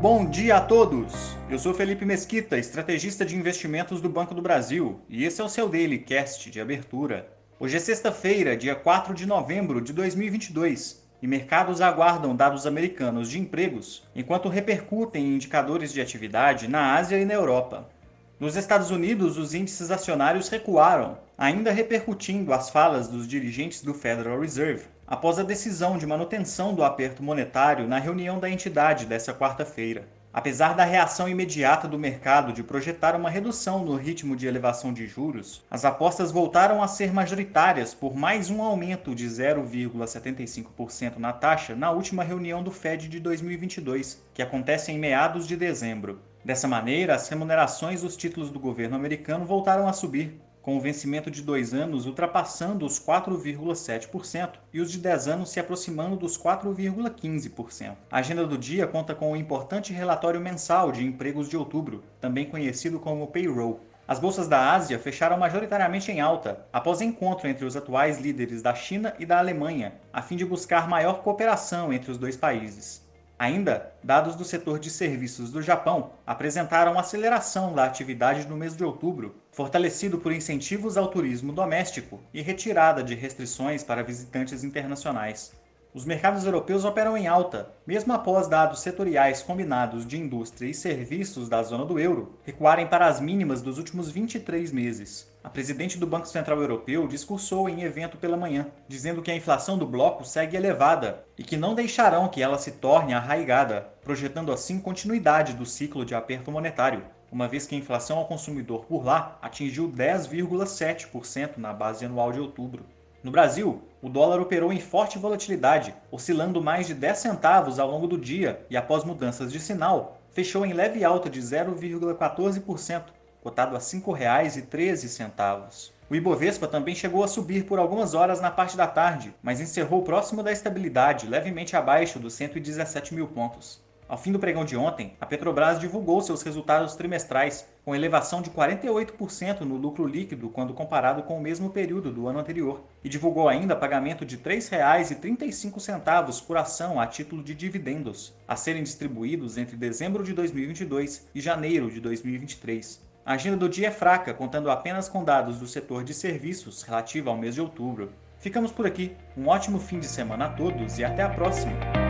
Bom dia a todos! Eu sou Felipe Mesquita, estrategista de investimentos do Banco do Brasil, e esse é o seu Daily Cast de abertura. Hoje é sexta-feira, dia 4 de novembro de 2022, e mercados aguardam dados americanos de empregos, enquanto repercutem indicadores de atividade na Ásia e na Europa. Nos Estados Unidos, os índices acionários recuaram, ainda repercutindo as falas dos dirigentes do Federal Reserve, após a decisão de manutenção do aperto monetário na reunião da entidade desta quarta-feira. Apesar da reação imediata do mercado de projetar uma redução no ritmo de elevação de juros, as apostas voltaram a ser majoritárias por mais um aumento de 0,75% na taxa na última reunião do Fed de 2022, que acontece em meados de dezembro. Dessa maneira, as remunerações dos títulos do governo americano voltaram a subir, com o vencimento de dois anos ultrapassando os 4,7% e os de 10 anos se aproximando dos 4,15%. A agenda do dia conta com o importante relatório mensal de empregos de outubro, também conhecido como payroll. As bolsas da Ásia fecharam majoritariamente em alta, após encontro entre os atuais líderes da China e da Alemanha, a fim de buscar maior cooperação entre os dois países. Ainda, dados do setor de serviços do Japão apresentaram aceleração da atividade no mês de outubro, fortalecido por incentivos ao turismo doméstico e retirada de restrições para visitantes internacionais. Os mercados europeus operam em alta, mesmo após dados setoriais combinados de indústria e serviços da zona do euro recuarem para as mínimas dos últimos 23 meses. A presidente do Banco Central Europeu discursou em evento pela manhã, dizendo que a inflação do bloco segue elevada e que não deixarão que ela se torne arraigada, projetando assim continuidade do ciclo de aperto monetário, uma vez que a inflação ao consumidor por lá atingiu 10,7% na base anual de outubro. No Brasil, o dólar operou em forte volatilidade, oscilando mais de 10 centavos ao longo do dia e, após mudanças de sinal, fechou em leve alta de 0,14%, cotado a R$ 5,13. O Ibovespa também chegou a subir por algumas horas na parte da tarde, mas encerrou próximo da estabilidade, levemente abaixo dos 117 mil pontos. Ao fim do pregão de ontem, a Petrobras divulgou seus resultados trimestrais, com elevação de 48% no lucro líquido quando comparado com o mesmo período do ano anterior, e divulgou ainda pagamento de R$ 3,35 por ação a título de dividendos, a serem distribuídos entre dezembro de 2022 e janeiro de 2023. A agenda do dia é fraca, contando apenas com dados do setor de serviços relativo ao mês de outubro. Ficamos por aqui. Um ótimo fim de semana a todos e até a próxima!